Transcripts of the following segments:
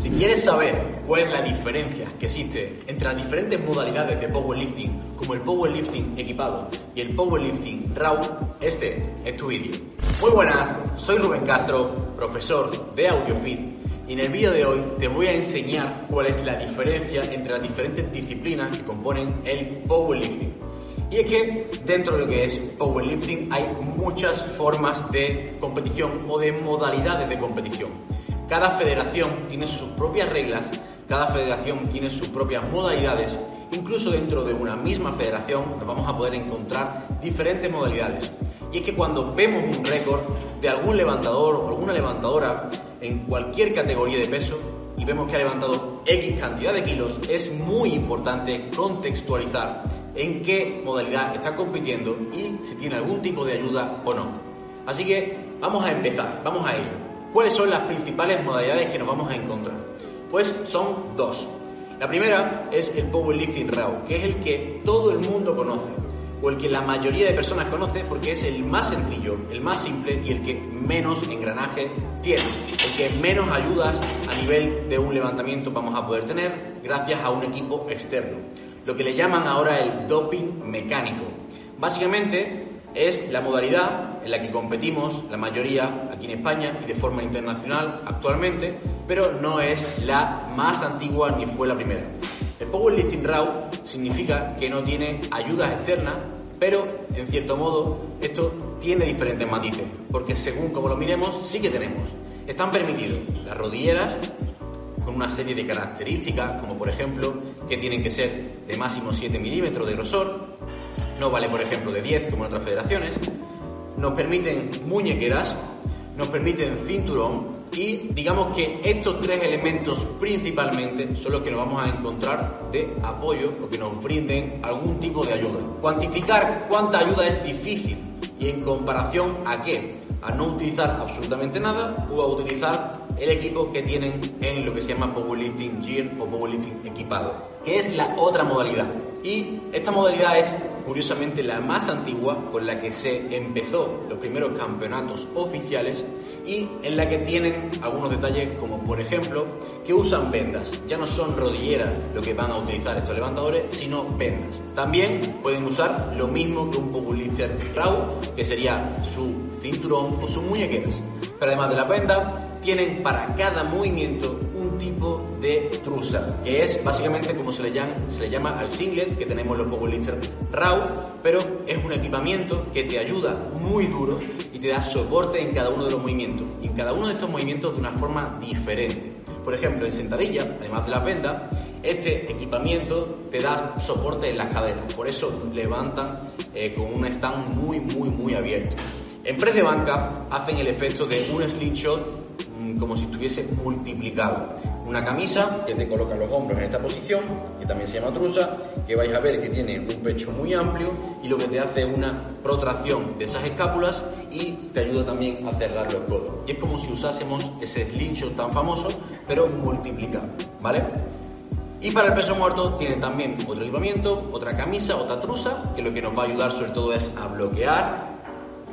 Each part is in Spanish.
Si quieres saber cuál es la diferencia que existe entre las diferentes modalidades de powerlifting, como el powerlifting equipado y el powerlifting raw, este es tu vídeo. Muy buenas, soy Rubén Castro, profesor de AudioFit, y en el vídeo de hoy te voy a enseñar cuál es la diferencia entre las diferentes disciplinas que componen el powerlifting. Y es que dentro de lo que es powerlifting hay muchas formas de competición o de modalidades de competición. Cada federación tiene sus propias reglas, cada federación tiene sus propias modalidades. Incluso dentro de una misma federación nos vamos a poder encontrar diferentes modalidades. Y es que cuando vemos un récord de algún levantador o alguna levantadora en cualquier categoría de peso y vemos que ha levantado X cantidad de kilos, es muy importante contextualizar en qué modalidad está compitiendo y si tiene algún tipo de ayuda o no. Así que vamos a empezar, vamos a ello. ¿Cuáles son las principales modalidades que nos vamos a encontrar? Pues son dos. La primera es el powerlifting raw, que es el que todo el mundo conoce, o el que la mayoría de personas conoce porque es el más sencillo, el más simple y el que menos engranaje tiene, el que menos ayudas a nivel de un levantamiento vamos a poder tener gracias a un equipo externo, lo que le llaman ahora el doping mecánico. Básicamente es la modalidad en la que competimos la mayoría aquí en España y de forma internacional actualmente, pero no es la más antigua ni fue la primera. El powerlifting raw significa que no tiene ayudas externas, pero en cierto modo esto tiene diferentes matices, porque según como lo miremos sí que tenemos. Están permitidos las rodilleras con una serie de características, como por ejemplo que tienen que ser de máximo 7 milímetros de grosor, no vale por ejemplo de 10 como en otras federaciones, nos permiten muñequeras, nos permiten cinturón y digamos que estos tres elementos principalmente son los que nos vamos a encontrar de apoyo o que nos brinden algún tipo de ayuda. Cuantificar cuánta ayuda es difícil y en comparación a qué, a no utilizar absolutamente nada o a utilizar el equipo que tienen en lo que se llama powerlifting gear o powerlifting equipado, que es la otra modalidad. Y esta modalidad es curiosamente la más antigua con la que se empezó los primeros campeonatos oficiales y en la que tienen algunos detalles como por ejemplo que usan vendas. Ya no son rodilleras lo que van a utilizar estos levantadores, sino vendas. También pueden usar lo mismo que un powerlifter raw, que sería su cinturón o sus muñequeras. Pero además de la venda, tienen para cada movimiento de trusa, que es básicamente como se le llama, se le llama al singlet que tenemos los powerlifters raw, pero es un equipamiento que te ayuda muy duro y te da soporte en cada uno de los movimientos, y en cada uno de estos movimientos de una forma diferente. Por ejemplo, en sentadilla, además de las vendas, este equipamiento te da soporte en las caderas, por eso levantan eh, con un stand muy, muy, muy abierto. En press de banca hacen el efecto de un slingshot como si estuviese multiplicado. Una camisa que te coloca los hombros en esta posición, que también se llama trusa, que vais a ver que tiene un pecho muy amplio y lo que te hace es una protracción de esas escápulas y te ayuda también a cerrar los codos. Y es como si usásemos ese slingshot tan famoso, pero multiplicado, ¿vale? Y para el peso muerto tiene también otro equipamiento, otra camisa, otra trusa, que lo que nos va a ayudar sobre todo es a bloquear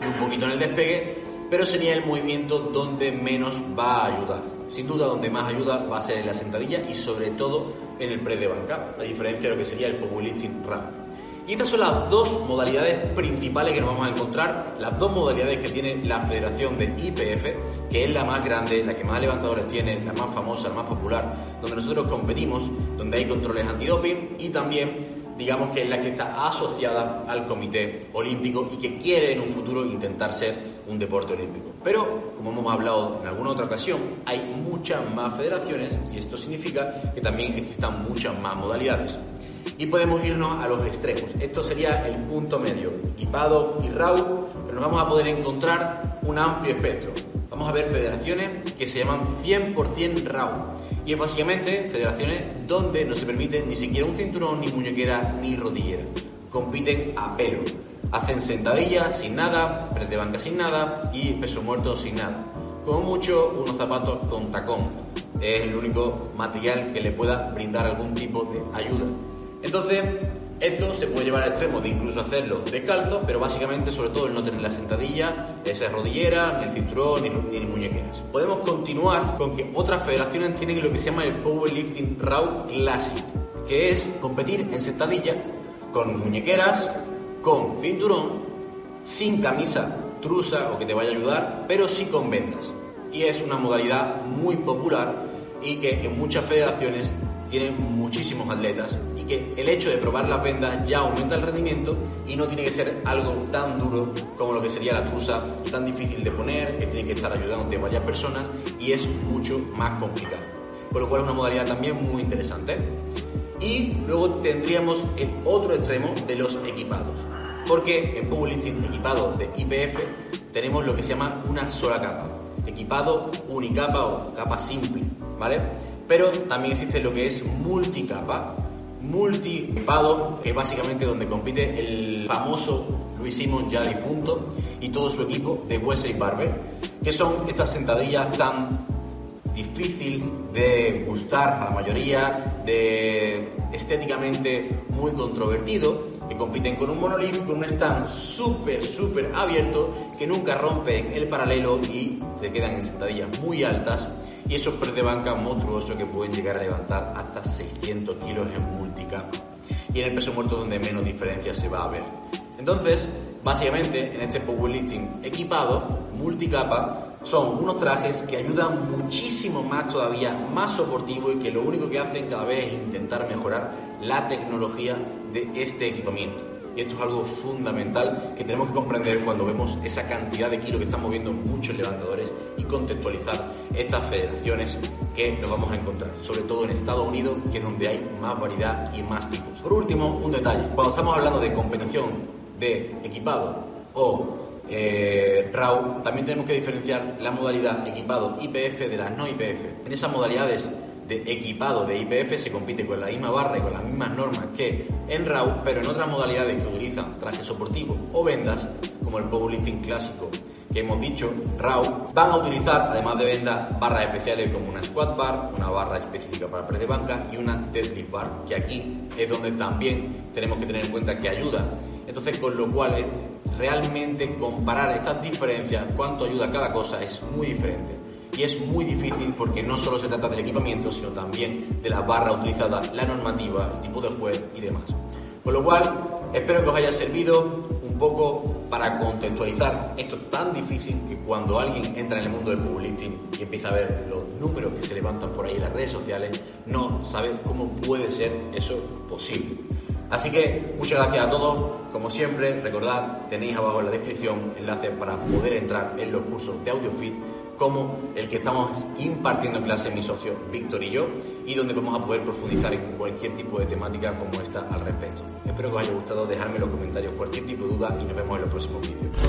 un poquito en el despegue pero sería el movimiento donde menos va a ayudar. Sin duda, donde más ayuda va a ser en la sentadilla y sobre todo en el press de banca, a diferencia de lo que sería el powerlifting rap. Y estas son las dos modalidades principales que nos vamos a encontrar, las dos modalidades que tiene la Federación de IPF, que es la más grande, la que más levantadores tiene, la más famosa, la más popular, donde nosotros competimos, donde hay controles antidoping y también digamos que es la que está asociada al Comité Olímpico y que quiere en un futuro intentar ser un deporte olímpico. Pero, como hemos hablado en alguna otra ocasión, hay muchas más federaciones y esto significa que también existan muchas más modalidades. Y podemos irnos a los extremos. Esto sería el punto medio, equipado y RAW, pero nos vamos a poder encontrar un amplio espectro. Vamos a ver federaciones que se llaman 100% RAW y es básicamente federaciones donde no se permite ni siquiera un cinturón, ni muñequera, ni rodillera. Compiten a pelo. Hacen sentadillas sin nada, press de banca sin nada y peso muerto sin nada. Como mucho, unos zapatos con tacón. Es el único material que le pueda brindar algún tipo de ayuda. Entonces, Esto se puede llevar al extremo de incluso hacerlo descalzo, pero básicamente sobre todo el no tener la sentadilla, esa rodillera, ni el cinturón, ni, ni muñequeras. Podemos continuar con que otras federaciones tienen lo que se llama el Powerlifting Raw Classic, que es competir en sentadilla con muñequeras, con cinturón, sin camisa trusa o que te vaya a ayudar, pero sí con vendas. Y es una modalidad muy popular y que en muchas federaciones tienen muchísimos atletas y que el hecho de probar las vendas ya aumenta el rendimiento y no tiene que ser algo tan duro como lo que sería la trusa, tan difícil de poner, que tiene que estar ayudándote varias personas y es mucho más complicado. Con lo cual es una modalidad también muy interesante. Y luego tendríamos el otro extremo de los equipados. Porque en powerlifting equipado de IPF tenemos lo que se llama una sola capa. Equipado unicapa o capa simple, ¿vale? Pero también existe lo que es multicapa, multipado, que es básicamente donde compite el famoso Luis Simon ya difunto y todo su equipo de Wesley Barber, que son estas sentadillas tan difícil de gustar a la mayoría, de estéticamente muy controvertido, que compiten con un monolith, con un stand súper, súper abierto, que nunca rompen el paralelo y se quedan en sentadillas muy altas y esos press de banca monstruosos que pueden llegar a levantar hasta 600 kilos en multicapa. Y en el peso muerto donde menos diferencia se va a ver. Entonces, básicamente, en este powerlifting equipado, multicapa, son unos trajes que ayudan muchísimo más todavía, más soportivo y que lo único que hacen cada vez es intentar mejorar la tecnología de este equipamiento. Y esto es algo fundamental que tenemos que comprender cuando vemos esa cantidad de kilos que están moviendo muchos levantadores y contextualizar estas federaciones que nos vamos a encontrar, sobre todo en Estados Unidos, que es donde hay más variedad y más tipos. Por último, un detalle. Cuando estamos hablando de competición de equipado o eh, RAW, también tenemos que diferenciar la modalidad equipado IPF de la no IPF. En esas modalidades de equipado de IPF se compite con la misma barra y con las mismas normas que en RAW, pero en otras modalidades que utilizan trajes soportivos o vendas, como el powerlifting clásico que hemos dicho, RAW, van a utilizar, además de vendas, barras especiales como una squat bar, una barra específica para press banca y una deadlift bar, que aquí es donde también tenemos que tener en cuenta que ayuda. Entonces, con lo cual, realmente comparar estas diferencias, cuánto ayuda cada cosa, es muy diferente. Y es muy difícil porque no solo se trata del equipamiento, sino también de la barra utilizada, la normativa, el tipo de juez y demás. Con lo cual, espero que os haya servido un poco para contextualizar esto tan difícil que cuando alguien entra en el mundo del powerlifting y empieza a ver los números que se levantan por ahí en las redes sociales, no sabe cómo puede ser eso posible. Así que muchas gracias a todos. Como siempre, recordad, tenéis abajo en la descripción enlaces para poder entrar en los cursos de AudioFit como el que estamos impartiendo en clase mi socio Víctor y yo y donde vamos a poder profundizar en cualquier tipo de temática como esta al respecto. Espero que os haya gustado, dejadme en los comentarios cualquier tipo de duda y nos vemos en los próximos vídeos.